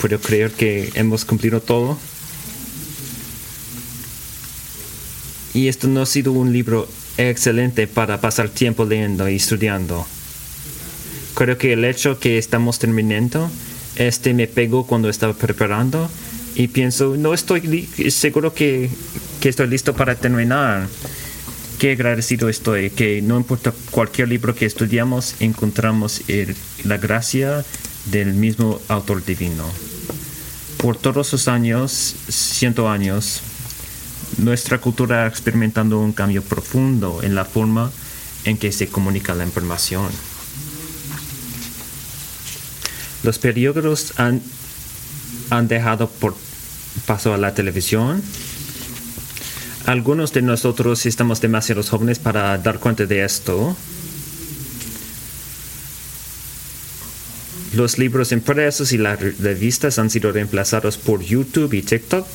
Puedo creer que hemos cumplido todo. Y esto no ha sido un libro excelente para pasar tiempo leyendo y estudiando. Creo que el hecho que estamos terminando, este me pegó cuando estaba preparando y pienso, no estoy seguro que, que estoy listo para terminar. Qué agradecido estoy, que no importa cualquier libro que estudiamos, encontramos la gracia del mismo autor divino. Por todos sus años, ciento años, nuestra cultura ha experimentado un cambio profundo en la forma en que se comunica la información. Los periódicos han, han dejado por paso a la televisión. Algunos de nosotros estamos demasiado jóvenes para dar cuenta de esto. Los libros impresos y las revistas han sido reemplazados por YouTube y TikTok.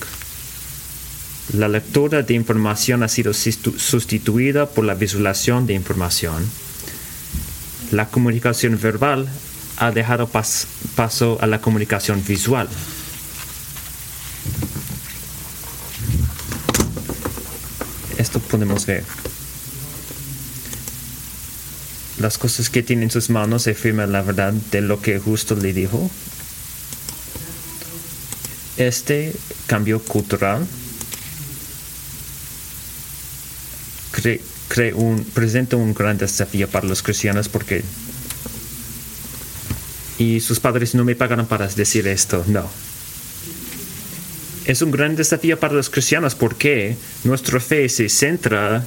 La lectura de información ha sido sustituida por la visualización de información. La comunicación verbal ha dejado paso a la comunicación visual. Esto podemos ver. Las cosas que tiene en sus manos afirman la verdad de lo que justo le dijo. Este cambio cultural un, presenta un gran desafío para los cristianos porque... Y sus padres no me pagaron para decir esto, no. Es un gran desafío para los cristianos porque nuestra fe se centra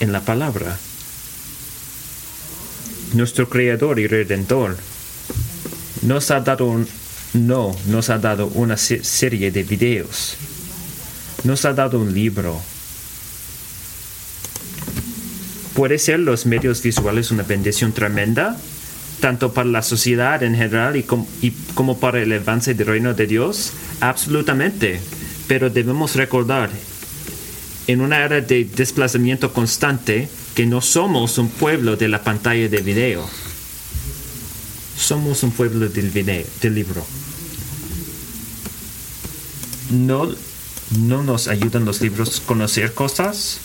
en la palabra. Nuestro Creador y Redentor nos ha dado un, no, nos ha dado una serie de videos. Nos ha dado un libro ¿Puede ser los medios visuales una bendición tremenda? tanto para la sociedad en general y, como para el avance del reino de Dios? Absolutamente. Pero debemos recordar, en una era de desplazamiento constante, que no somos un pueblo de la pantalla de video. Somos un pueblo del, video, del libro. No, no nos ayudan los libros a conocer cosas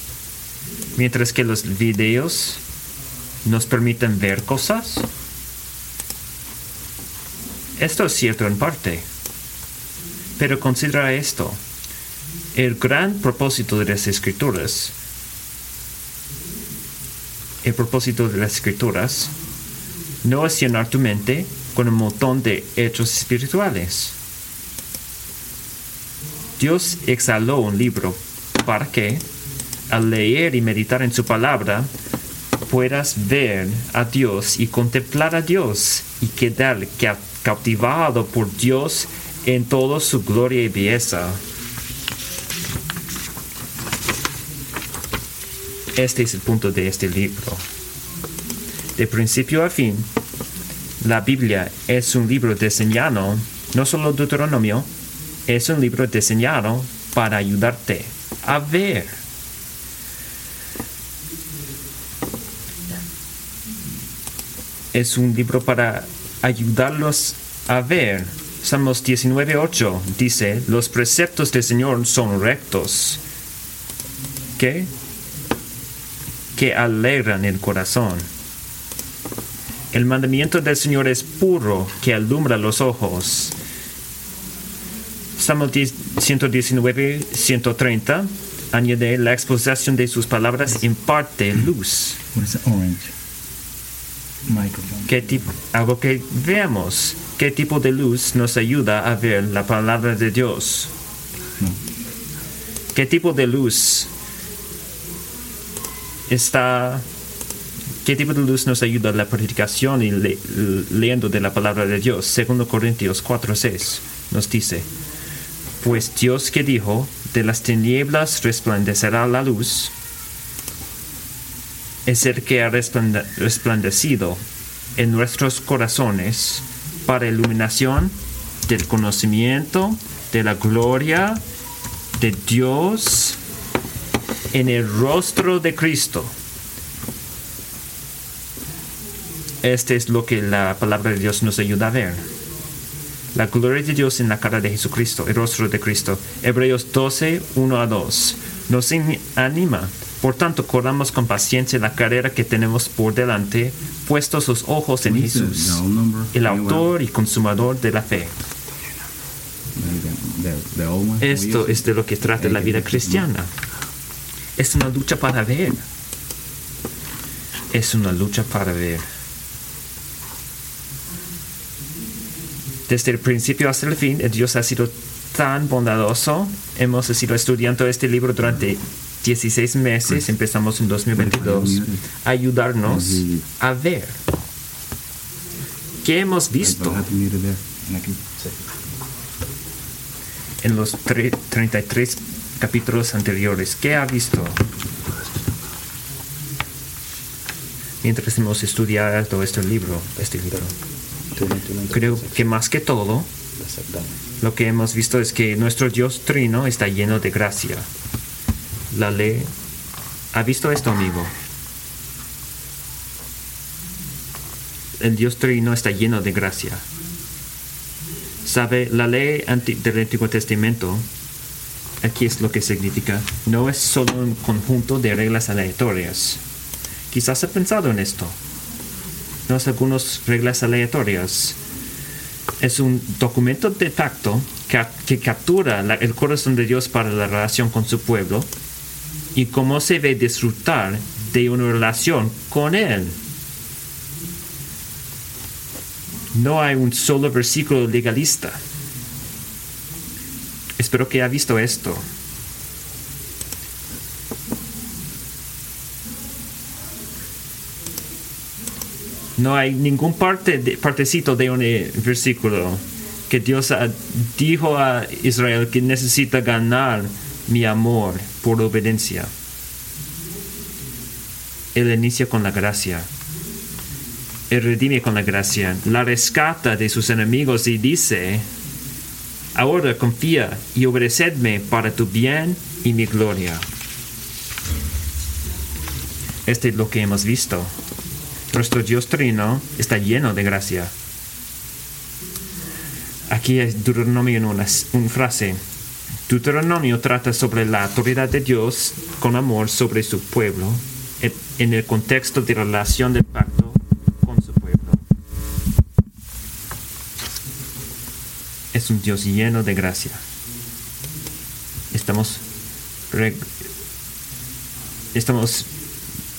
mientras que los videos nos permiten ver cosas. Esto es cierto en parte, pero considera esto. El gran propósito de las escrituras, el propósito de las escrituras, no es llenar tu mente con un montón de hechos espirituales. Dios exhaló un libro para que al leer y meditar en su palabra, puedas ver a Dios y contemplar a Dios y quedar cautivado por Dios en toda su gloria y belleza. Este es el punto de este libro. De principio a fin, la Biblia es un libro diseñado, no solo Deuteronomio, es un libro diseñado para ayudarte a ver es un libro para ayudarlos a ver. Salmos 19.8 dice, los preceptos del Señor son rectos. ¿Qué? Que alegran el corazón. El mandamiento del Señor es puro, que alumbra los ojos. Salmos 119, 130 añade la exposición de sus palabras imparte luz. ¿Qué tipo, algo que veamos, qué tipo de luz nos ayuda a ver la palabra de Dios. ¿Qué tipo de luz está ¿Qué tipo de luz nos ayuda la predicación y leyendo de la palabra de Dios? Segundo Corintios 4:6 nos dice, pues Dios que dijo, de las tinieblas resplandecerá la luz, es el que ha resplandecido en nuestros corazones para iluminación del conocimiento de la gloria de Dios en el rostro de Cristo. Este es lo que la palabra de Dios nos ayuda a ver. La gloria de Dios en la cara de Jesucristo, el rostro de Cristo. Hebreos 12, 1 a 2. Nos anima. Por tanto, corramos con paciencia la carrera que tenemos por delante, puestos los ojos en Jesús, el autor y consumador de la fe. Esto es de lo que trata la vida cristiana. Es una lucha para ver. Es una lucha para ver. Desde el principio hasta el fin, Dios ha sido tan bondadoso. Hemos sido estudiando este libro durante 16 meses. Empezamos en 2022. a Ayudarnos a ver. ¿Qué hemos visto? En los tre- 33 capítulos anteriores. ¿Qué ha visto? Mientras hemos estudiado este libro, este libro. Creo que más que todo, lo que hemos visto es que nuestro Dios Trino está lleno de gracia. La ley. ¿Ha visto esto, amigo? El Dios Trino está lleno de gracia. Sabe, la ley del Antiguo Testamento, aquí es lo que significa, no es solo un conjunto de reglas aleatorias. Quizás ha pensado en esto. No es algunas reglas aleatorias. Es un documento de facto que, captura el corazón de Dios para la relación con su pueblo y cómo se ve disfrutar de una relación con Él. No hay un solo versículo legalista. Espero que ha visto esto. No hay ningún parte de, partecito de un eh, versículo que Dios ah, dijo a Israel que necesita ganar mi amor por obediencia. Él inicia con la gracia. Él redime con la gracia, la rescata de sus enemigos y dice, ahora confía y obedecedme para tu bien y mi gloria. Este es lo que hemos visto. Nuestro Dios Trino está lleno de gracia. Aquí es Deuteronomio en una, frase. Deuteronomio trata sobre la autoridad de Dios con amor sobre su pueblo en- en el contexto de relación del pacto con su pueblo. Es un Dios lleno de gracia. Estamos estamos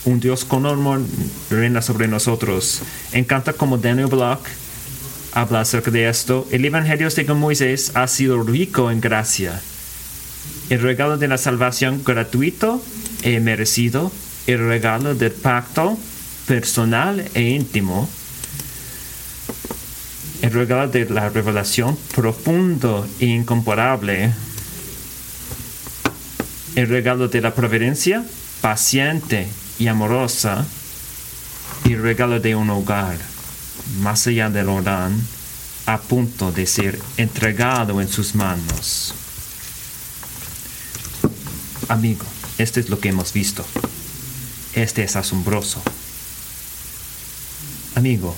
un Dios con amor reina sobre nosotros. Encanta como Daniel Block habla acerca de esto. El Evangelio según Moisés ha sido rico en gracia. El regalo de la salvación gratuito e merecido. El regalo del pacto personal e íntimo. El regalo de la revelación profundo e incomparable. El regalo de la providencia paciente y amorosa. El regalo de un hogar más allá del Jordán, a punto de ser entregado en sus manos. Amigo, esto es lo que hemos visto. Este es asombroso. Amigo,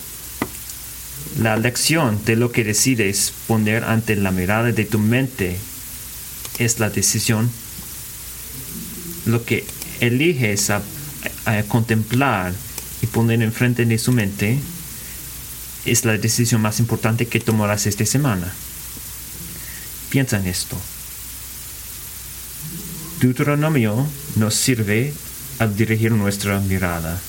la lección de lo que decides poner ante la mirada de tu mente es la decisión. Lo que eliges a, a contemplar y poner enfrente de su mente es la decisión más importante que tomarás esta semana. Piensa en esto. Deuteronomio nos sirve al dirigir nuestra mirada.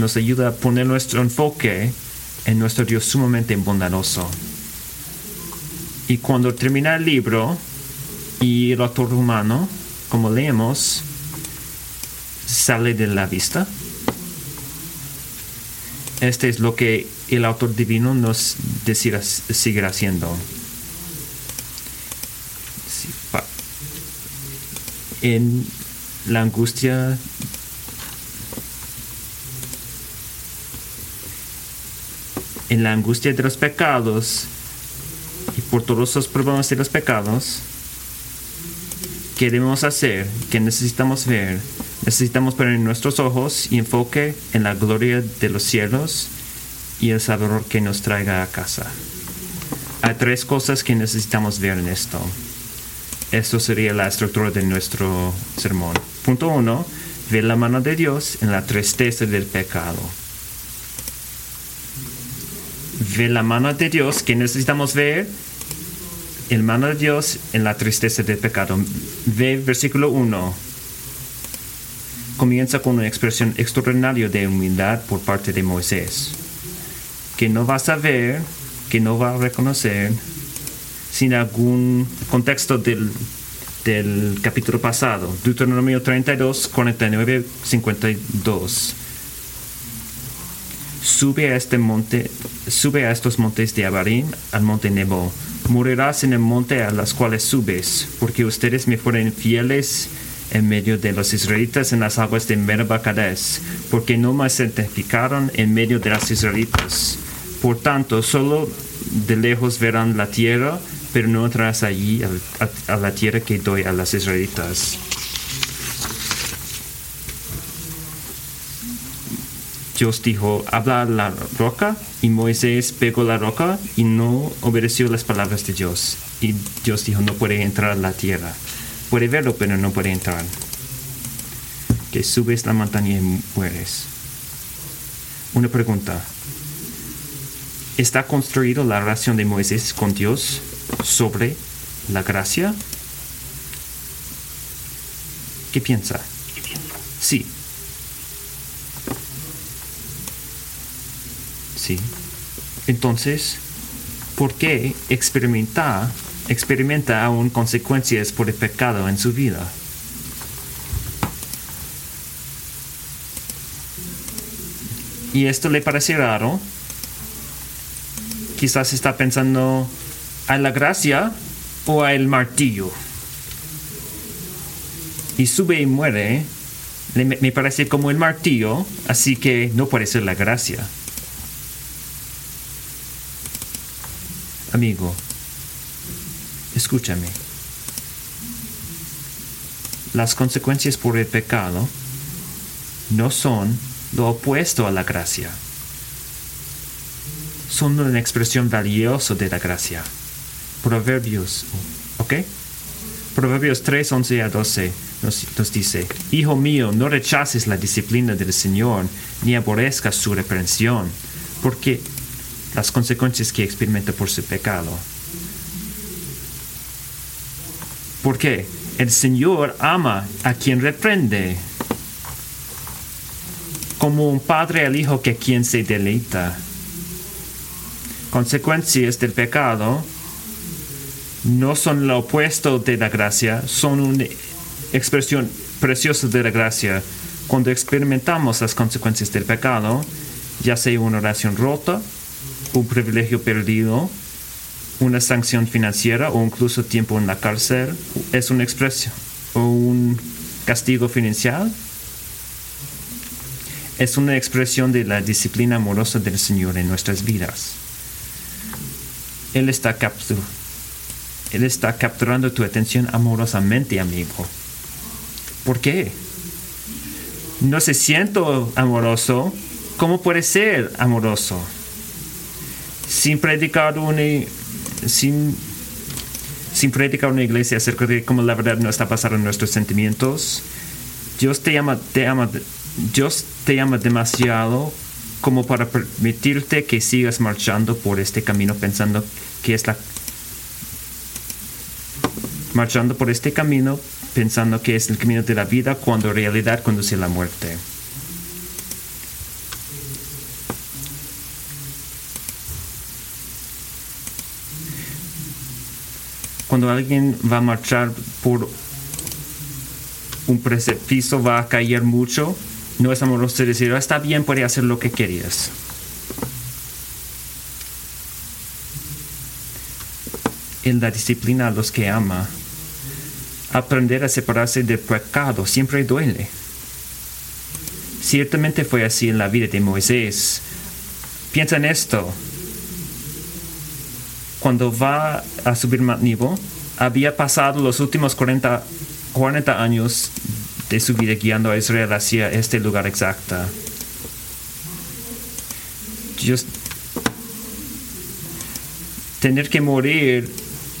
Nos ayuda a poner nuestro enfoque en nuestro Dios sumamente bondadoso. Y cuando termina el libro y el autor humano, como leemos, sale de la vista, este es lo que el autor divino nos decirá, seguirá haciendo. En la angustia en la angustia de los pecados y por todos los problemas de los pecados, ¿qué debemos hacer? ¿Qué necesitamos ver? Necesitamos poner nuestros ojos y enfoque en la gloria de los cielos y el Salvador que nos traiga a casa. Hay tres cosas que necesitamos ver en esto. Esto sería la estructura de nuestro sermón. Punto uno, ver la mano de Dios en la tristeza del pecado. Ver la mano de Dios que necesitamos ver el mano de Dios en la tristeza del pecado. Ve versículo 1. Comienza con una expresión extraordinaria de humildad por parte de Moisés, que no va a saber, que no va a reconocer, sin algún contexto del, del capítulo pasado. Deuteronomio 32, 49, 52 sube a este monte, sube a estos montes de Abarim, al monte Nebo. Morirás en el monte a las cuales subes, porque ustedes me fueron fieles en medio de los israelitas en las aguas de Merba porque no me santificaron en medio de las israelitas. Por tanto, solo de lejos verán la tierra, pero no entrarás allí a, a la tierra que doy a las israelitas. Dios dijo, habla la roca, y Moisés pegó la roca y no obedeció las palabras de Dios. Y Dios dijo, no puede entrar a la tierra. Puede verlo, pero no puede entrar. Que subes la montaña y mueres. Una pregunta. ¿Está construida la relación de Moisés con Dios sobre la gracia? ¿Qué piensa? Sí, Entonces, ¿por qué experimenta, experimenta aún consecuencias por el pecado en su vida? Y esto le parece raro. Quizás está pensando a la gracia o a el martillo. Y sube y muere. me parece como el martillo, así que no puede ser la gracia. Amigo, escúchame. Las consecuencias por el pecado no son lo opuesto a la gracia. Son una expresión valiosa de la gracia. Proverbios, ¿ok? Proverbios 3, 11 a 12 nos, nos, dice, Hijo mío, no rechaces la disciplina del Señor, ni aborrezcas su reprensión, porque las consecuencias que experimenta por su pecado. ¿Por qué? El Señor ama a quien reprende, como un padre al hijo que quien se deleita. Consecuencias del pecado no son lo opuesto de la gracia, son una expresión preciosa de la gracia. Cuando experimentamos las consecuencias del pecado, ya sea una oración rota, un privilegio perdido, una sanción financiera o incluso tiempo en la cárcel es una expresión o un castigo financiero es una expresión de la disciplina amorosa del Señor en nuestras vidas. Él está, Él está capturando tu atención amorosamente, amigo. ¿Por qué? No se siento amoroso. ¿Cómo puede ser amoroso? Sin predicar una sin, sin predicar una iglesia acerca de cómo la verdad no está pasando en nuestros sentimientos. Dios te llama, te ama, Dios te llama demasiado como para permitirte que sigas marchando por este camino pensando que es la marchando por este camino pensando que es el camino de la vida cuando en realidad conduce a la muerte. Cuando alguien va a marchar por un precipicio, va a caer mucho, no es amoroso decir, ah, está bien, puede hacer lo que querías. En la disciplina a los que ama, aprender a separarse del pecado siempre duele. Ciertamente fue así en la vida de Moisés. Piensa en esto cuando va a subir más nivel, había pasado los últimos 40, 40 años de su vida guiando a Israel hacia este lugar exacto. tener que morir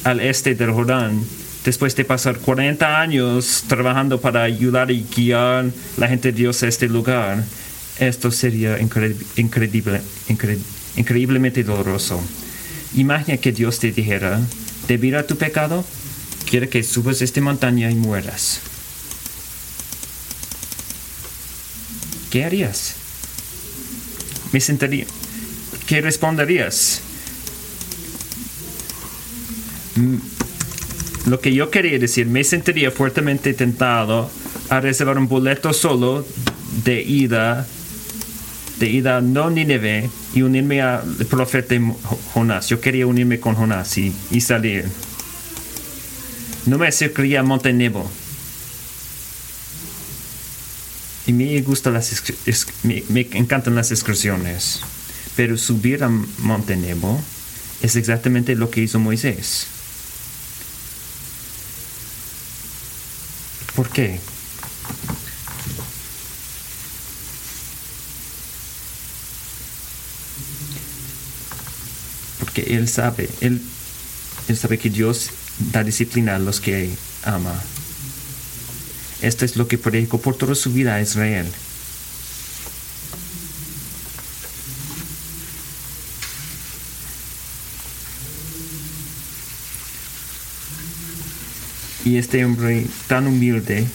al este del Jordán después de pasar 40 años trabajando para ayudar y guiar la gente de Dios a este lugar, esto sería increíble, increíblemente doloroso. Imagina que Dios te dijera, debido a tu pecado, quiere que subas esta montaña y mueras. ¿Qué harías? Me sentaría. ¿Qué responderías? Mm, lo que yo quería decir, me sentiría fuertemente tentado a reservar un boleto solo de ida, de ida a no Nínive y unirme al profeta Jonás. Yo quería unirme con Jonás y, salir. No me acercaría a Monte Nebo. Y me, gusta las, me, me encantan las excursiones. Pero subir a Monte Nebo es exactamente lo que hizo Moisés. ¿Por qué? Porque Él sabe, Él, él sabe que Dios da disciplina a los que ama. Esto es lo que predicó por toda su vida a Israel. Y este hombre tan humilde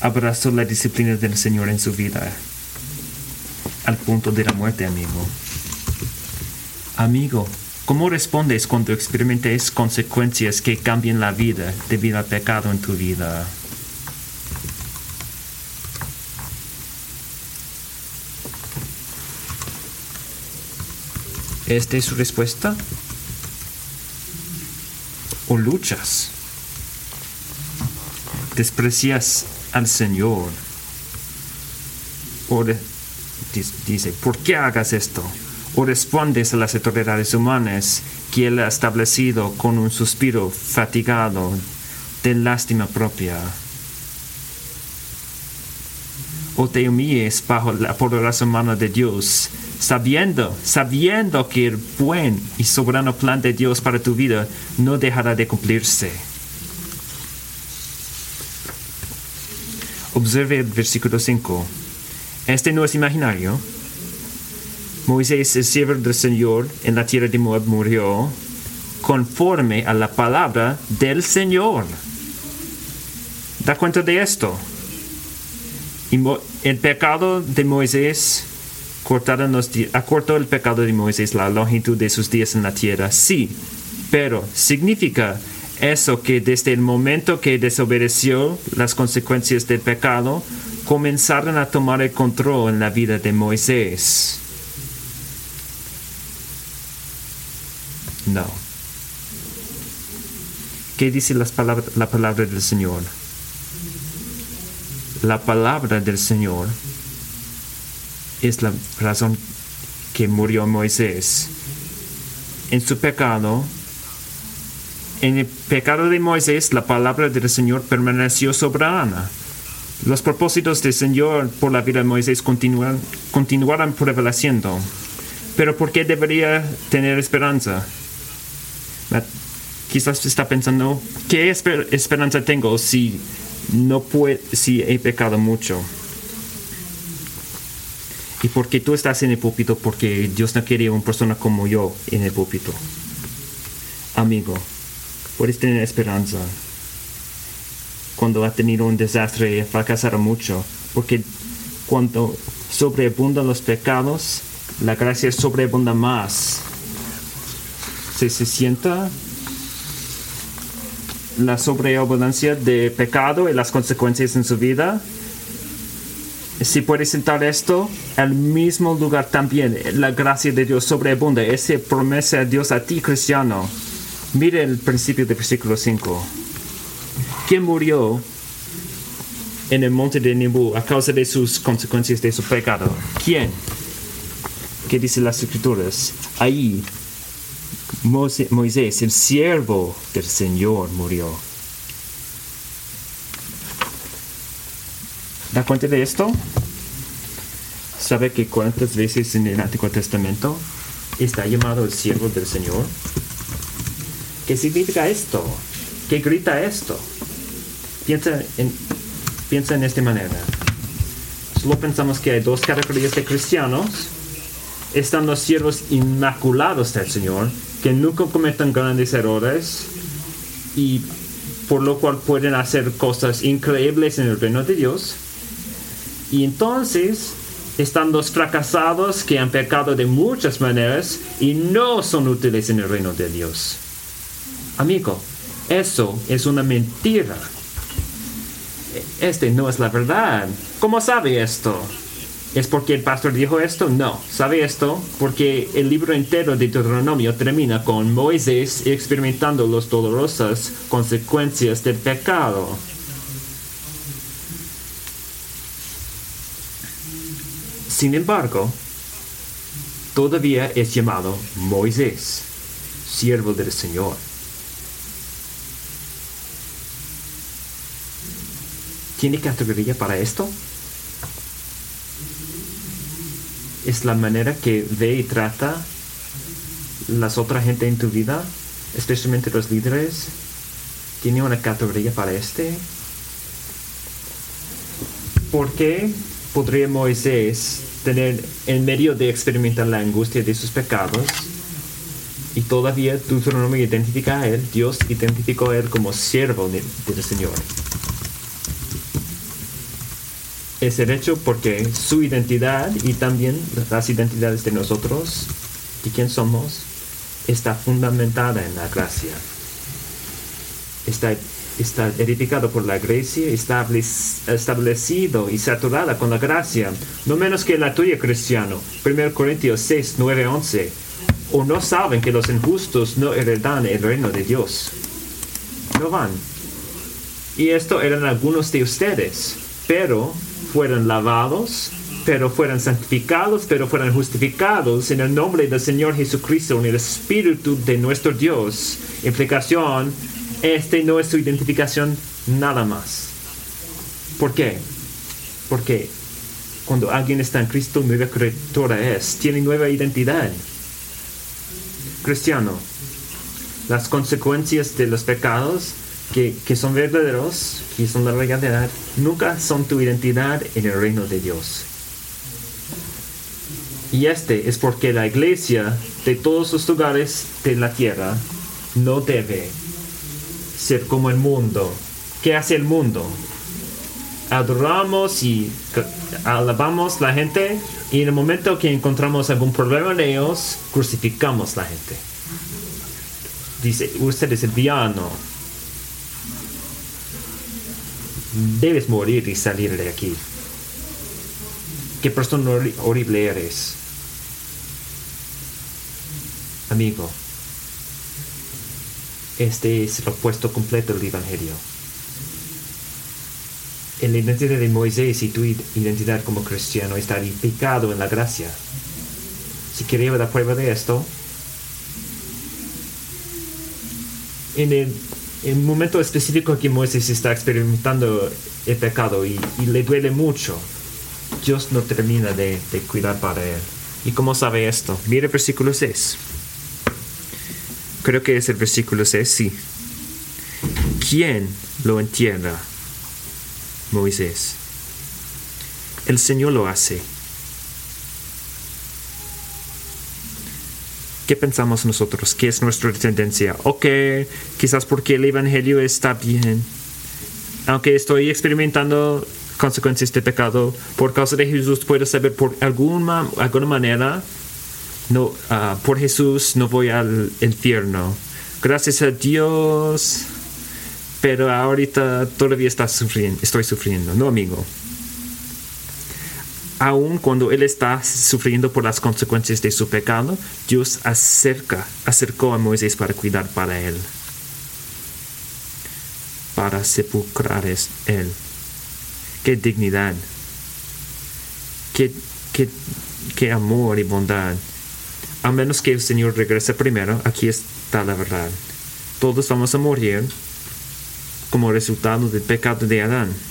abrazó la disciplina del Señor en su vida, al punto de la muerte, amigo. Amigo, ¿cómo respondes cuando experimentes consecuencias que cambien la vida debido al pecado en tu vida? ¿Esta es su respuesta? ¿O luchas? desprecias al Señor. O dice, ¿por qué hagas esto? O respondes a las autoridades humanas que Él ha establecido con un suspiro fatigado de lástima propia. O te humilles bajo la poderosa mano de Dios, sabiendo, sabiendo que el buen y soberano plan de Dios para tu vida no dejará de cumplirse. Observe el versículo 5. Este no es imaginario. Moisés, el siervo del Señor en la tierra de Moab, murió conforme a la palabra del Señor. ¿Da cuenta de esto? El pecado de Moisés acortó el pecado de Moisés la longitud de sus días en la tierra. Sí, pero significa eso que desde el momento que desobedeció las consecuencias del pecado, comenzaron a tomar el control en la vida de Moisés. No. ¿Qué dice la palabra del Señor? La palabra del Señor es la razón que murió Moisés. En su pecado, en el pecado de Moisés, la palabra del Señor permaneció soberana. Los propósitos del Señor por la vida de Moisés continuaron prevaleciendo. Pero ¿por qué debería tener esperanza? Quizás está pensando, ¿qué esperanza tengo si no puedo, si he pecado mucho? Y porque tú estás en el púlpito, porque Dios no quiere una persona como yo en el púlpito. Amigo, puedes tener esperanza. Cuando ha tenido un desastre y fracasado mucho, porque cuando sobreabundan los pecados, la gracia sobreabunda más. Se, se sienta la sobreabundancia de pecado y las consecuencias en su vida. Si puede sentar esto, al mismo lugar también la gracia de Dios sobreabunda. Esa promesa de Dios a ti, cristiano Mire el principio del versículo 5. ¿Quién murió en el monte de Nibu a causa de sus consecuencias de su pecado? ¿Quién? ¿Qué dicen las escrituras? Ahí Moisés, el siervo del Señor, murió. ¿Da cuenta de esto? ¿Sabe que cuántas veces en el Antiguo Testamento está llamado el siervo del Señor? ¿Qué significa esto? ¿Qué grita esto? Piensa en, piensa en esta manera. Solo pensamos que hay dos categorías de cristianos. Están los siervos inmaculados del Señor, que nunca cometen grandes errores y por lo cual pueden hacer cosas increíbles en el reino de Dios. Y entonces están los fracasados que han pecado de muchas maneras y no son útiles en el reino de Dios. Amigo, eso es una mentira. Este no es la verdad. ¿Cómo sabe esto? ¿Es porque el pastor dijo esto? No. ¿Sabe esto? Porque el libro entero de Deuteronomio termina con Moisés experimentando las dolorosas consecuencias del pecado. Sin embargo, todavía es llamado Moisés, siervo del Señor. ¿Tiene categoría para esto? Es la manera que ve y trata las otras gente en tu vida, especialmente los líderes. ¿Tiene una categoría para este? ¿Por qué podría Moisés tener en medio de experimentar la angustia de sus pecados y todavía me identifica a él, Dios identificó a él como siervo del Señor? Es el hecho porque su identidad y también las identidades de nosotros, y quién somos, está fundamentada en la gracia. Está, está edificado por la gracia, establecido y saturada con la gracia, no menos que la tuya, cristiano. 1 Corintios 6, 9, 11. O no saben que los injustos no heredan el reino de Dios. No van. Y esto eran algunos de ustedes, pero fueron lavados, pero fueron santificados, pero fueron justificados en el nombre del Señor Jesucristo, en el Espíritu de nuestro Dios. Implicación, este no es su identificación nada más. ¿Por qué? Porque cuando alguien está en Cristo, nueva criatura es, tiene nueva identidad. Cristiano, las consecuencias de los pecados que, son verdaderos, que son la realidad, nunca son tu identidad en el reino de Dios. Y este es porque la iglesia de todos los lugares de la tierra no debe ser como el mundo. ¿Qué hace el mundo? Adoramos y alabamos la gente y en el momento que encontramos algún problema en ellos, crucificamos la gente. Dice, usted es el villano, debes morir y salir de aquí. Qué persona horrible eres. Amigo, este es el opuesto completo del Evangelio. En la identidad de Moisés y tu identidad como cristiano está edificado en la gracia. Si quería la prueba de esto, en el en un momento específico que Moisés está experimentando el pecado y, le duele mucho, Dios no termina de, cuidar para él. ¿Y cómo sabe esto? Mire el versículo 6. Creo que es el versículo 6, sí. ¿Quién lo entierra? Moisés. El Señor lo hace. ¿Qué pensamos nosotros? ¿Qué es nuestra tendencia? Ok, quizás porque el Evangelio está bien. Aunque estoy experimentando consecuencias de pecado, por causa de Jesús puedo saber por alguna, alguna manera, no, ah, por Jesús no voy al infierno. Gracias a Dios, pero ahorita todavía está sufriendo, estoy sufriendo, ¿no, amigo? Aun cuando él está sufriendo por las consecuencias de su pecado, Dios acerca, acercó a Moisés para cuidar para él, para sepulcrar él. Qué dignidad, qué, qué, qué amor y bondad. A menos que el Señor regrese primero, aquí está la verdad. Todos vamos a morir como resultado del pecado de Adán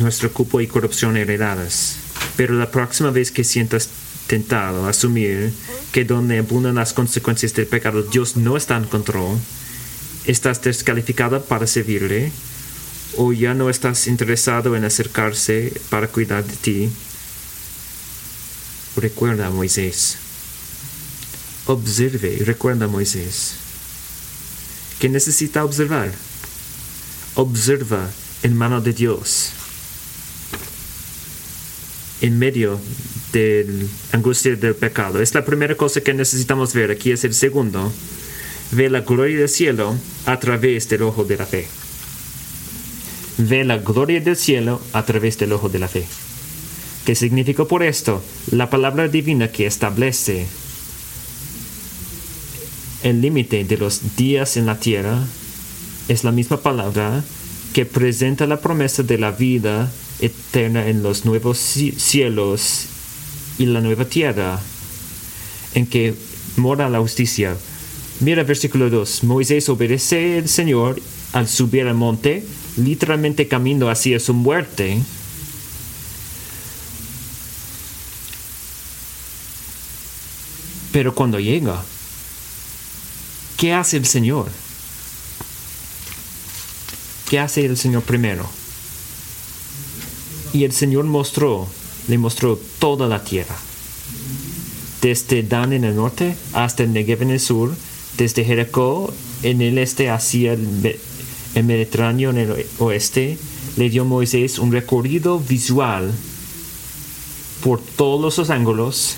nuestro cupo y corrupción heredadas. Pero la próxima vez que sientas tentado a asumir que donde abundan las consecuencias del pecado, Dios no está en control, estás descalificada para servirle, o ya no estás interesado en acercarse para cuidar de ti, recuerda Moisés. Observe y recuerda Moisés. ¿Qué necesita observar? Observa en mano de Dios. En medio de la angustia del pecado. Es la primera cosa que necesitamos ver. Aquí es el segundo. Ve la gloria del cielo a través del ojo de la fe. Ve la gloria del cielo a través del ojo de la fe. ¿Qué significa por esto? La palabra divina que establece el límite de los días en la tierra es la misma palabra que presenta la promesa de la vida eterna en los nuevos cielos y la nueva tierra en que mora la justicia. Mira versículo 2. Moisés obedece al Señor al subir al monte, literalmente camino hacia su muerte. Pero cuando llega, ¿qué hace el Señor? ¿Qué hace el Señor primero? Y el Señor mostró, le mostró toda la tierra. Desde Dan en el norte hasta el Negev en el sur, desde Jericó en el este hacia el, Mediterráneo en el oeste, le dio Moisés un recorrido visual por todos los ángulos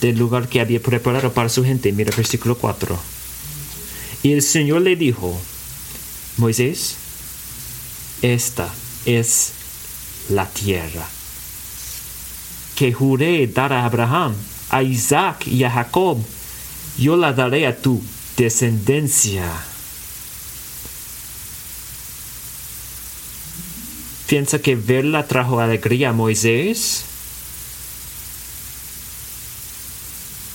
del lugar que había preparado para su gente. Mira versículo 4. Y el Señor le dijo, Moisés, esta es la tierra que juré dar a Abraham, a Isaac y a Jacob. Yo la daré a tu descendencia. ¿Piensa que verla trajo alegría a Moisés?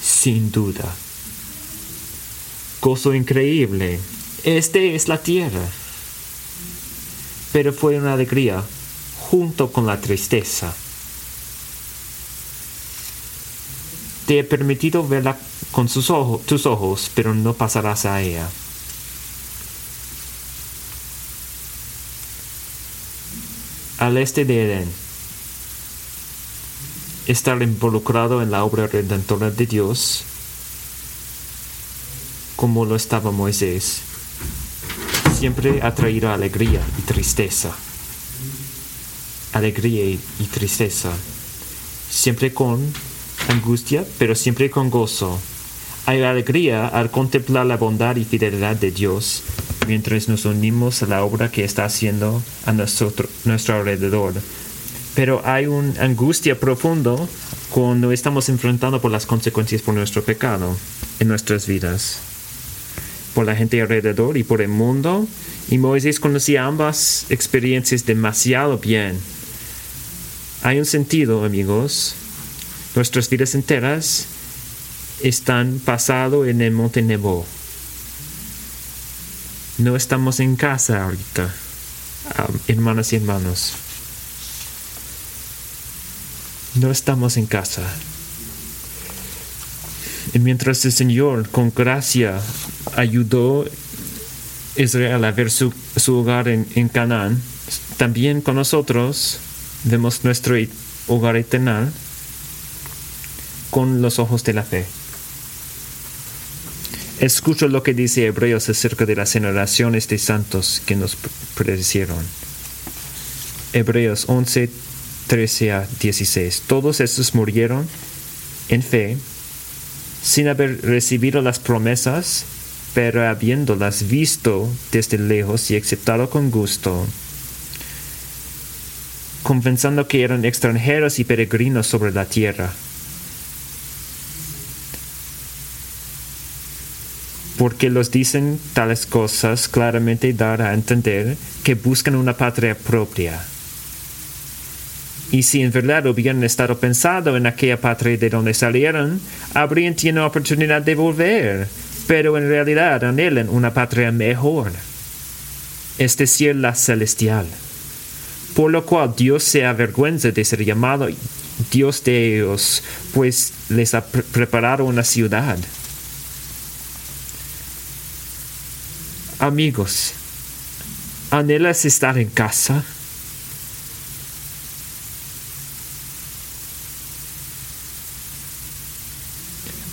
Sin duda. Gozo increíble. Este es la tierra. Pero fue una alegría junto con la tristeza. Te he permitido verla con sus ojos, tus ojos, pero no pasarás a ella. Al este de Edén, estar involucrado en la obra redentora de Dios, como lo estaba Moisés, siempre ha traído alegría y tristeza. Alegría y tristeza. Siempre con angustia, pero siempre con gozo. Hay alegría al contemplar la bondad y fidelidad de Dios mientras nos unimos a la obra que está haciendo a nuestro, alrededor. Pero hay una angustia profunda cuando estamos enfrentando por las consecuencias por nuestro pecado en nuestras vidas por la gente alrededor y por el mundo. Y Moisés conocía ambas experiencias demasiado bien. Hay un sentido, amigos. Nuestras vidas enteras están pasado en el monte Nebo. No estamos en casa ahorita, hermanas y hermanos. No estamos en casa. Y mientras el Señor con gracia ayudó Israel a ver su, hogar en, en Canaán, también con nosotros vemos nuestro hogar eterno con los ojos de la fe. Escucho lo que dice Hebreos acerca de las generaciones de santos que nos predecieron. Hebreos 11, 13 a 16. Todos estos murieron en fe sin haber recibido las promesas, pero habiéndolas visto desde lejos y aceptado con gusto, convenciendo que eran extranjeros y peregrinos sobre la tierra. Porque los dicen tales cosas claramente dar a entender que buscan una patria propia y si en verdad hubieran estado pensado en aquella patria de donde salieron, habrían tenido oportunidad de volver, pero en realidad anhelan una patria mejor, es decir, la celestial. por lo cual Dios se avergüenza de ser llamado Dios de ellos, pues les ha pre- preparado una ciudad. Amigos, ¿anhelas estar en casa?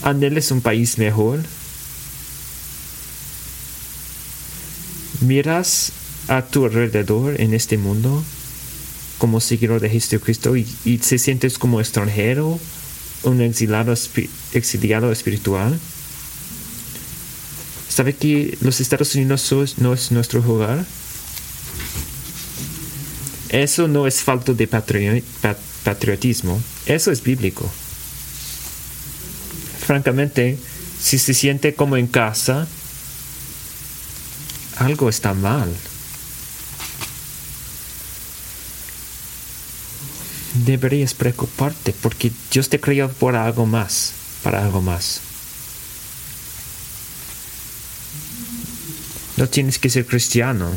¿Anhelas un país mejor? ¿Miras a tu alrededor en este mundo como seguidor de Jesucristo y, y te sientes como extranjero, un exiliado, espi- exiliado espiritual? ¿Sabe que los Estados Unidos no es nuestro hogar? Eso no es falta de patri- pa- patriotismo, eso es bíblico. Francamente, si se siente como en casa, algo está mal. Deberías preocuparte porque Dios te creó por algo más, para algo más. No tienes que ser cristiano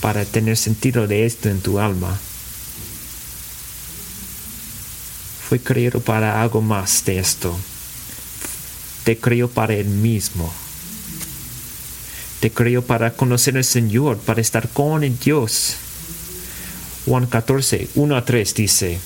para tener sentido de esto en tu alma. Fue creado para algo más de esto. Te creó para Él mismo. Te creó para conocer al Señor, para estar con Dios. Juan 14, 1 a 3 dice,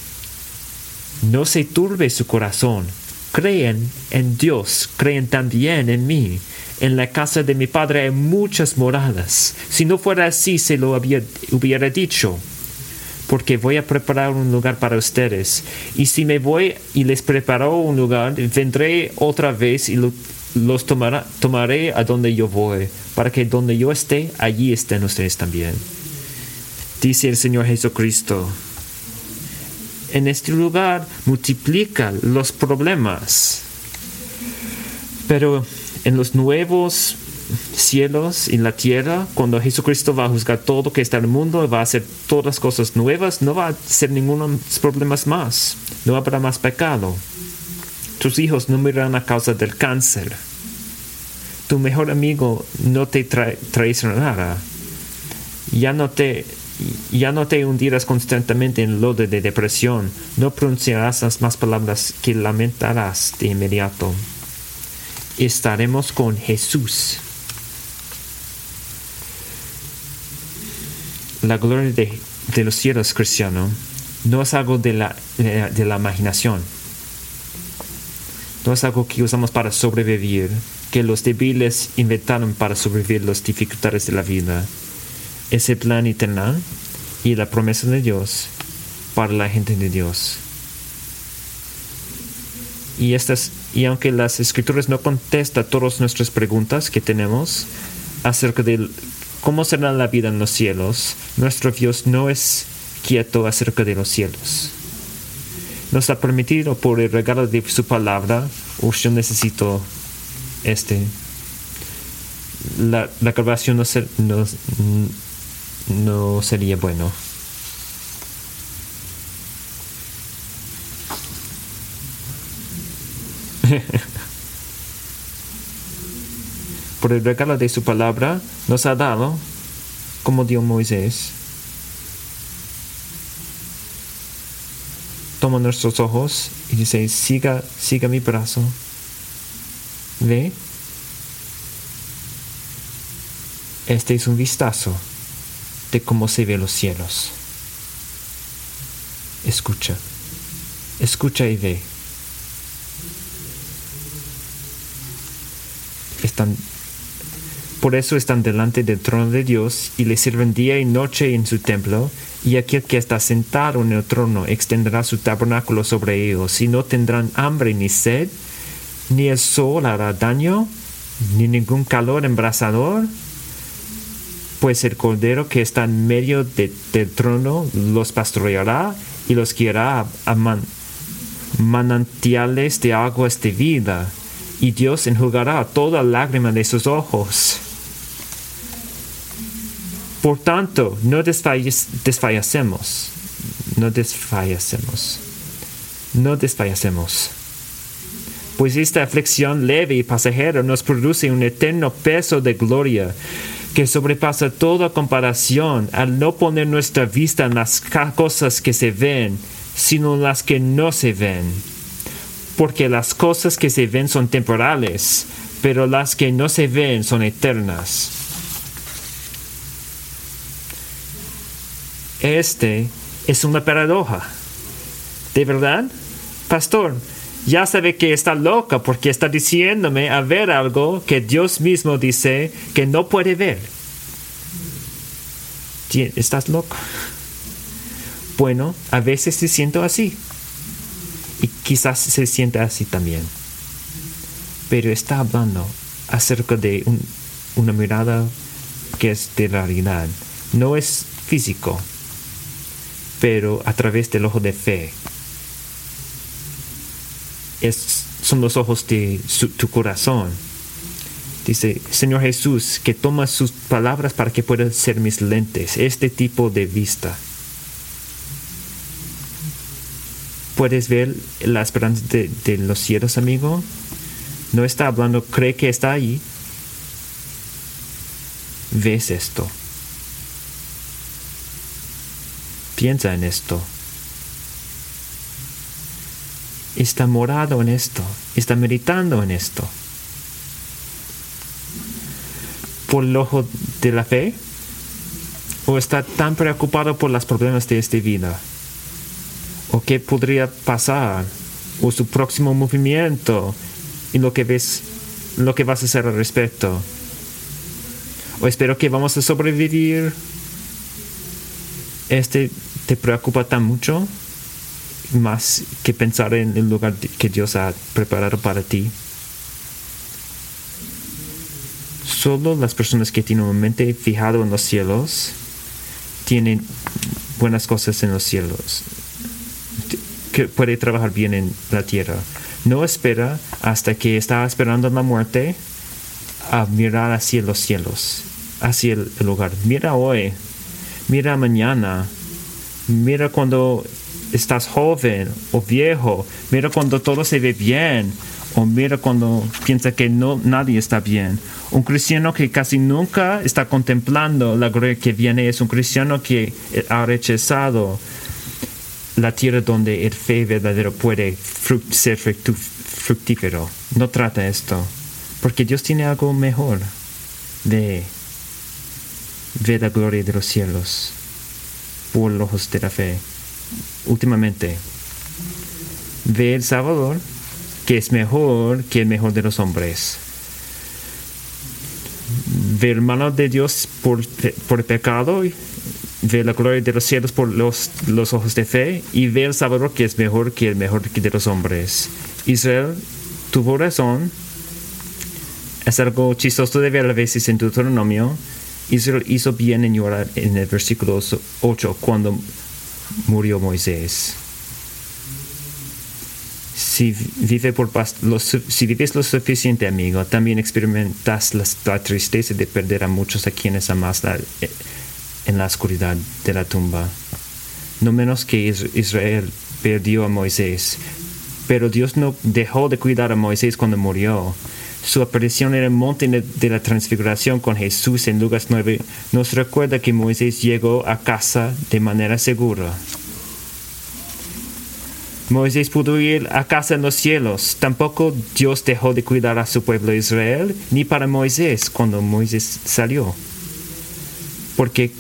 No se turbe su corazón, creen en Dios, creen también en mí. En la casa de mi Padre hay muchas moradas. Si no fuera así, se lo había- hubiera dicho porque voy a preparar un lugar para ustedes. Y si me voy y les preparo un lugar, vendré otra vez y lo- los tomará- tomaré a donde yo voy, para que donde yo esté, allí estén ustedes también. Dice el Señor Jesucristo. En este lugar multiplica los problemas. Pero en los nuevos cielos y la tierra, cuando Jesucristo va a juzgar todo que está en el mundo, va a hacer todas las cosas nuevas, no va a ser ningunos problemas más, no habrá más pecado. Tus hijos no morirán a causa del cáncer. Tu mejor amigo no te tra- traicionará. Ya no te ya no te hundirás constantemente en lodo de depresión, no pronunciarás las más palabras que lamentarás de inmediato. Estaremos con Jesús. La gloria de, de los cielos, cristiano, no es algo de la, de, de la imaginación. No es algo que usamos para sobrevivir, que los débiles inventaron para sobrevivir las dificultades de la vida. Es el plan eterno y la promesa de Dios para la gente de Dios. Y, estas, y aunque las escrituras no contestan todas nuestras preguntas que tenemos acerca de cómo será la vida en los cielos, nuestro Dios no es quieto acerca de los cielos. Nos ha permitido por el regalo de su palabra, o yo necesito este. La, la grabación no, no, no sería bueno. Por el regalo de su palabra nos ha dado, como dio Moisés, toma nuestros ojos y dice, siga, siga mi brazo. ¿Ve? Este es un vistazo de cómo se ven los cielos. Escucha, escucha y ve. Están, por eso están delante del trono de Dios y le sirven día y noche en su templo, y aquel que está sentado en el trono extenderá su tabernáculo sobre ellos, y no tendrán hambre ni sed, ni el sol hará daño, ni ningún calor embrasador, pues el cordero que está en medio de, del trono los pastoreará y los guiará a, a man, manantiales de aguas de vida, y Dios enjugará toda lágrima de sus ojos. Por tanto, no desfalle- desfallecemos, no desfallecemos, no desfallecemos. Pues esta aflicción leve y pasajera nos produce un eterno peso de gloria que sobrepasa toda comparación al no poner nuestra vista en las cosas que se ven, sino en las que no se ven. Porque las cosas que se ven son temporales, pero las que no se ven son eternas. Este es una paradoja. ¿De verdad? Pastor, ya sabe que está loca porque está diciéndome a ver algo que Dios mismo dice que no puede ver. ¿Estás loco? Bueno, a veces se siento así. Y quizás se sienta así también. Pero está hablando acerca de una mirada que es de realidad. No es físico, pero a través del ojo de fe son los ojos de tu corazón. Dice, Señor Jesús, que toma sus palabras para que puedan ser mis lentes, este tipo de vista. ¿Puedes ver la esperanza de, los cielos, amigo? No está hablando, cree que está ahí. ¿Ves esto? Piensa en esto. está morado en esto, está meditando en esto. ¿Por el ojo de la fe? ¿O está tan preocupado por los problemas de esta vida? ¿O qué podría pasar? ¿O su próximo movimiento? ¿Y lo que ves, lo que vas a hacer al respecto? ¿O espero que vamos a sobrevivir? ¿Este te preocupa tan mucho? más que pensar en el lugar que Dios ha preparado para ti. Solo las personas que tienen una mente fijado en los cielos tienen buenas cosas en los cielos, que puede trabajar bien en la tierra. No espera hasta que está esperando la muerte a mirar hacia los cielos, hacia el lugar. Mira hoy, mira mañana, mira cuando estás joven o viejo, mira cuando todo se ve bien, o mira cuando piensa que no, nadie está bien. Un cristiano que casi nunca está contemplando la gloria que viene es un cristiano que ha rechazado la tierra donde el fe verdadero puede ser fructífero. No trata esto, porque Dios tiene algo mejor de ver la gloria de los cielos por los ojos de la fe últimamente. Ve el Salvador, que es mejor que el mejor de los hombres. Ve el mano de Dios por, por el pecado, ve la gloria de los cielos por los, los ojos de fe, y ve el Salvador que es mejor que el mejor de los hombres. Israel tuvo razón. Es algo chistoso de ver a veces en Deuteronomio. Israel hizo bien en llorar en el versículo 8 cuando murió Moisés. Si, vive por si vives lo suficiente, amigo, también experimentas la, tristeza de perder a muchos a quienes amas en la oscuridad de la tumba. No menos que Israel perdió a Moisés. Pero Dios no dejó de cuidar a Moisés cuando murió. Su aparición en el monte de la transfiguración con Jesús en Lucas 9 nos recuerda que Moisés llegó a casa de manera segura. Moisés pudo ir a casa en los cielos. Tampoco Dios dejó de cuidar a su pueblo Israel, ni para Moisés cuando Moisés salió. Porque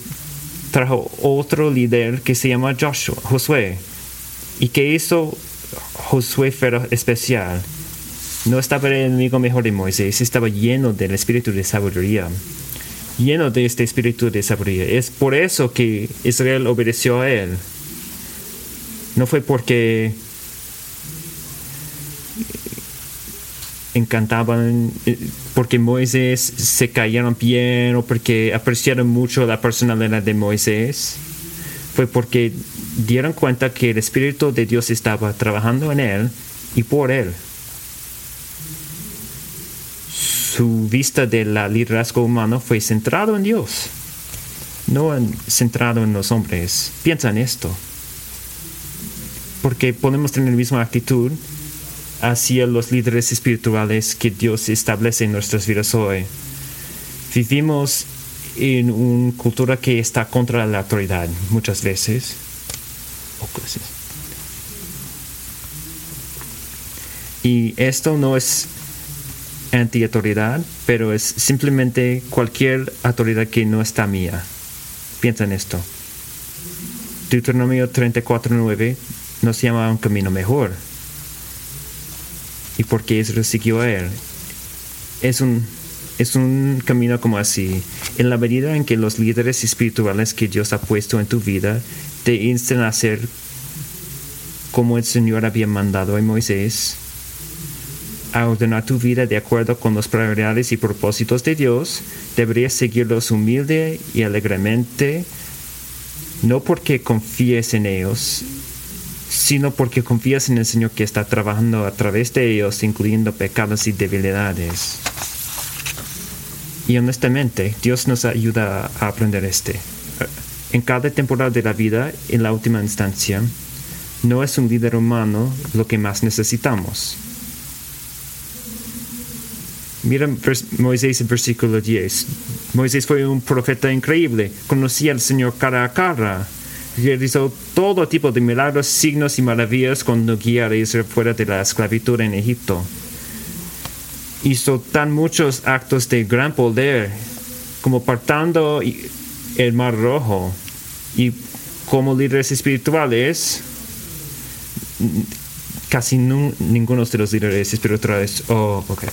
trajo otro líder que se llama Joshua, Josué. ¿Y que hizo Josué especial? No estaba el enemigo mejor de Moisés, estaba lleno del espíritu de sabiduría. Lleno de este espíritu de sabiduría. Es por eso que Israel obedeció a él. No fue porque encantaban, eh, porque Moisés se cayeron bien o porque apreciaron mucho la personalidad de Moisés. Fue porque dieron cuenta que el Espíritu de Dios estaba trabajando en él y por él. Su vista del liderazgo humano fue centrado en Dios, no centrado en los hombres. Piensa en esto. Porque podemos tener la misma actitud hacia los líderes espirituales que Dios establece en nuestras vidas hoy. Vivimos en una cultura que está contra la autoridad muchas veces. Y esto no es anti-autoridad, pero es simplemente cualquier autoridad que no está mía. Piensa en esto. Deuteronomio 34.9 nos llama a un camino mejor. ¿Y por qué Israel siguió a él? Es un, es un camino como así. En la medida en que los líderes espirituales que Dios ha puesto en tu vida te insten a hacer como el Señor había mandado a Moisés, a ordenar tu vida de acuerdo con los prioridades y propósitos de Dios, deberías seguirlos humilde y alegremente, no porque confíes en ellos, sino porque confías en el Señor que está trabajando a través de ellos, incluyendo pecados y debilidades. Y honestamente, Dios nos ayuda a aprender este. En cada temporada de la vida, en la última instancia, no es un líder humano lo que más necesitamos Mira Moisés en versículo 10. Moisés fue un profeta increíble, conocía al Señor cara a cara. Realizó todo tipo de milagros, signos y maravillas cuando guía a Israel fuera de la esclavitud en Egipto. Hizo tan muchos actos de gran poder, como partando el mar rojo. Y como líderes espirituales, casi ninguno de los líderes espirituales, oh, okay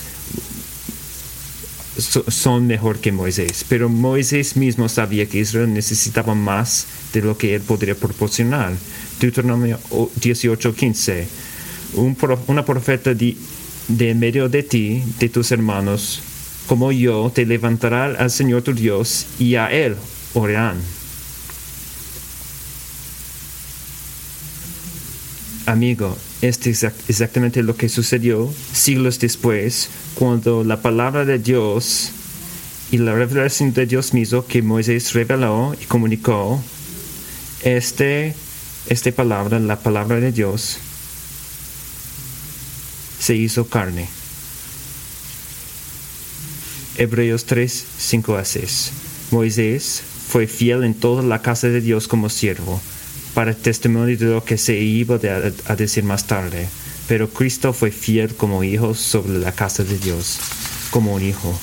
son mejor que Moisés. Pero Moisés mismo sabía que Israel necesitaba más de lo que él podría proporcionar. Deuteronomio 18:15. Un, una profeta de, de medio de ti, de tus hermanos, como yo, te levantará al Señor tu Dios y a Él orarán. Amigo, este es exactamente lo que sucedió siglos después, cuando la palabra de Dios y la revelación de Dios mismo que Moisés reveló y comunicó, este, esta palabra, la palabra de Dios, se hizo carne. Hebreos 3, 5 a 6. Moisés fue fiel en toda la casa de Dios como siervo para testimonio de lo que se iba a decir más tarde. Pero Cristo fue fiel como hijo sobre la casa de Dios, como un hijo.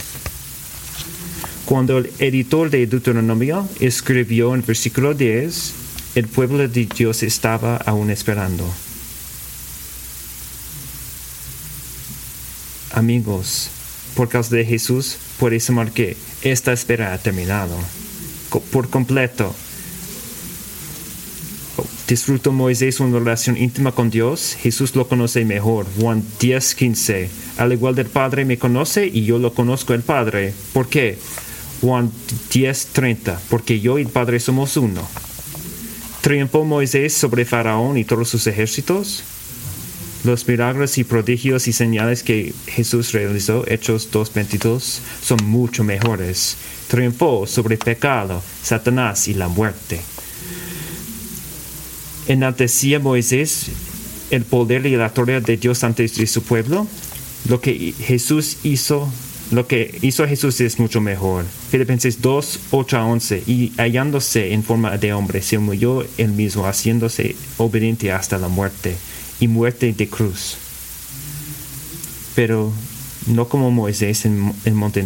Cuando el editor de Deuteronomio escribió en versículo 10, el pueblo de Dios estaba aún esperando. Amigos, por causa de Jesús, por eso marqué, esta espera ha terminado. Por completo, Disfrutó Moisés una relación íntima con Dios, Jesús lo conoce mejor. Juan 10, 15. Al igual del Padre me conoce y yo lo conozco el Padre. ¿Por qué? Juan 10, 30. Porque yo y el Padre somos uno. ¿Triunfó Moisés sobre Faraón y todos sus ejércitos? Los milagros y prodigios y señales que Jesús realizó, Hechos 2.22, son mucho mejores. Triunfó sobre pecado, Satanás y la muerte enaltecía Moisés el poder y la gloria de Dios ante su pueblo, lo que Jesús hizo, lo que hizo Jesús es mucho mejor. Filipenses 2, 8 a 11, y hallándose en forma de hombre, se humilló él mismo, haciéndose obediente hasta la muerte, y muerte de cruz. Pero no como Moisés en, en Monte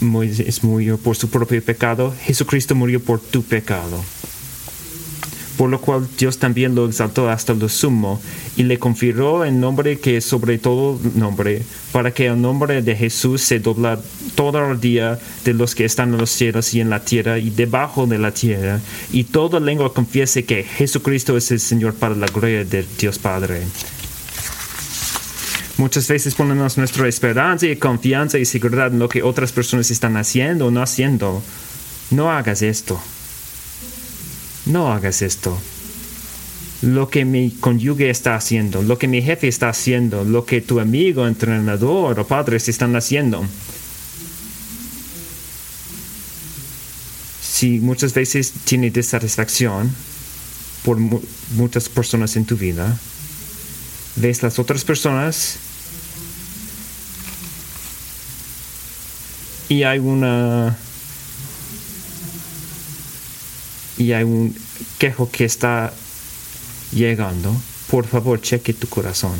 Murió por su propio pecado, Jesucristo murió por tu pecado. Por lo cual Dios también lo exaltó hasta lo sumo y le confirió el nombre que es sobre todo nombre, para que el nombre de Jesús se dobla todo el día de los que están en los cielos y en la tierra y debajo de la tierra, y toda lengua confiese que Jesucristo es el Señor para la gloria de Dios Padre. Muchas veces ponemos nuestra esperanza y confianza y seguridad en lo que otras personas están haciendo o no haciendo. No hagas esto. No hagas esto. Lo que mi cónyuge está haciendo, lo que mi jefe está haciendo, lo que tu amigo, entrenador o padres están haciendo. Si muchas veces tiene desatisfacción por muchas personas en tu vida, ves las otras personas Y hay una... Y hay un quejo que está llegando. Por favor, cheque tu corazón.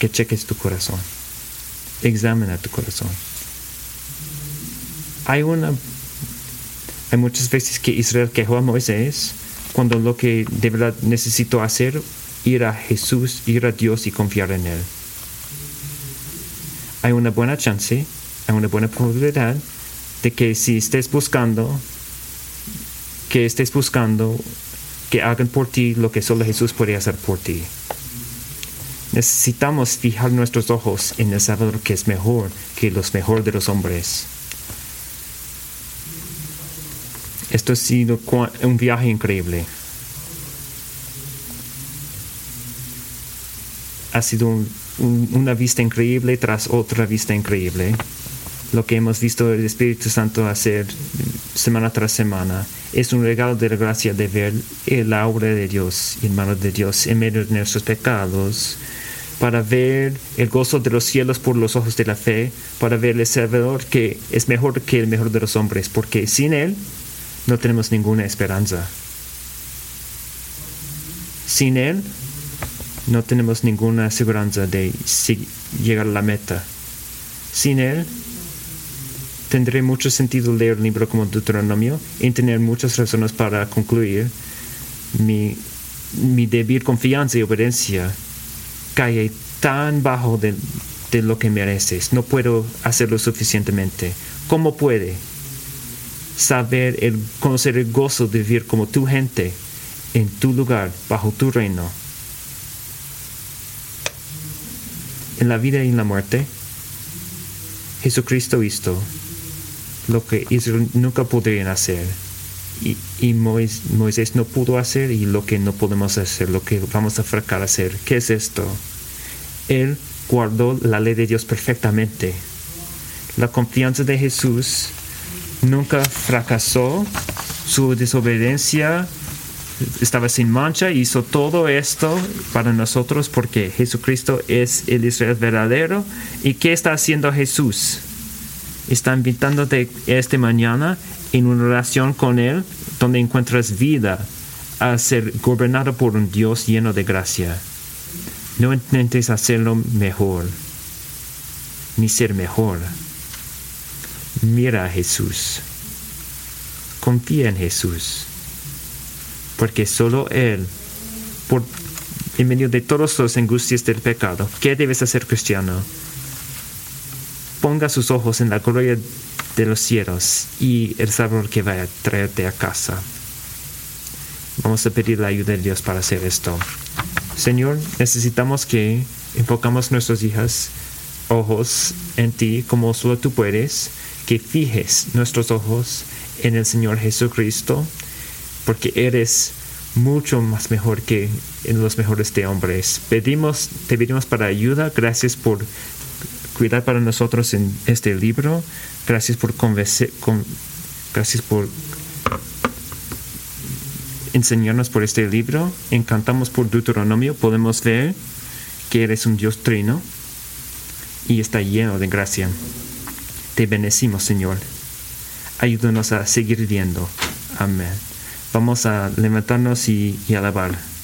Que cheques tu corazón. Examina tu corazón. Hay una... Hay muchas veces que Israel quejó a Moisés cuando lo que de verdad necesito hacer ir a Jesús, ir a Dios y confiar en Él. Hay una buena chance, hay una buena probabilidad de que si estés buscando, que estés buscando que hagan por ti lo que solo Jesús puede hacer por ti. Necesitamos fijar nuestros ojos en el Salvador que es mejor que los mejores de los hombres. Esto ha sido un viaje increíble. Ha sido una vista increíble tras otra vista increíble. Lo que hemos visto el Espíritu Santo hacer semana tras semana es un regalo de la gracia de ver la obra de Dios y manos de Dios en medio de nuestros pecados, para ver el gozo de los cielos por los ojos de la fe, para ver el Salvador que es mejor que el mejor de los hombres, porque sin Él no tenemos ninguna esperanza. Sin Él no tenemos ninguna aseguranza de llegar a la meta. Sin Él tendré mucho sentido leer un libro como Deuteronomio y tener muchas razones para concluir mi, mi débil confianza y obediencia cae tan bajo de, de lo que mereces. No puedo hacerlo suficientemente. ¿Cómo puede? saber, el, conocer el gozo de vivir como tu gente, en tu lugar, bajo tu reino. En la vida y en la muerte, Jesucristo hizo lo que Israel nunca podrían hacer. Y, y Moisés, no pudo hacer y lo que no podemos hacer, lo que vamos a fracasar hacer. ¿Qué es esto? Él guardó la ley de Dios perfectamente. La confianza de Jesús nunca fracasó, su desobediencia estaba sin mancha, hizo todo esto para nosotros porque Jesucristo es el Israel verdadero. ¿Y qué está haciendo Jesús? Está invitándote esta mañana en una relación con Él donde encuentras vida a ser gobernado por un Dios lleno de gracia. No intentes hacerlo mejor, ni ser mejor. Mira a Jesús. Confía en Jesús. Porque solo Él, por, en medio de todas las angustias del pecado, ¿qué debes hacer cristiano? Ponga sus ojos en la gloria de los cielos y el sabor que va a traerte a casa. Vamos a pedir la ayuda de Dios para hacer esto. Señor, necesitamos que enfocamos nuestras hijas, ojos en ti como solo tú puedes que fijes nuestros ojos en el Señor Jesucristo, porque eres mucho más mejor que en los mejores de hombres. Pedimos, te pedimos para ayuda, gracias por cuidar para nosotros en este libro, gracias por convencer, con, gracias por enseñarnos por este libro, encantamos por Deuteronomio, podemos ver que eres un Dios trino y está lleno de gracia. Te bendecimos, Señor. Ayúdanos a seguir viendo. Amén. Vamos a levantarnos y alabar.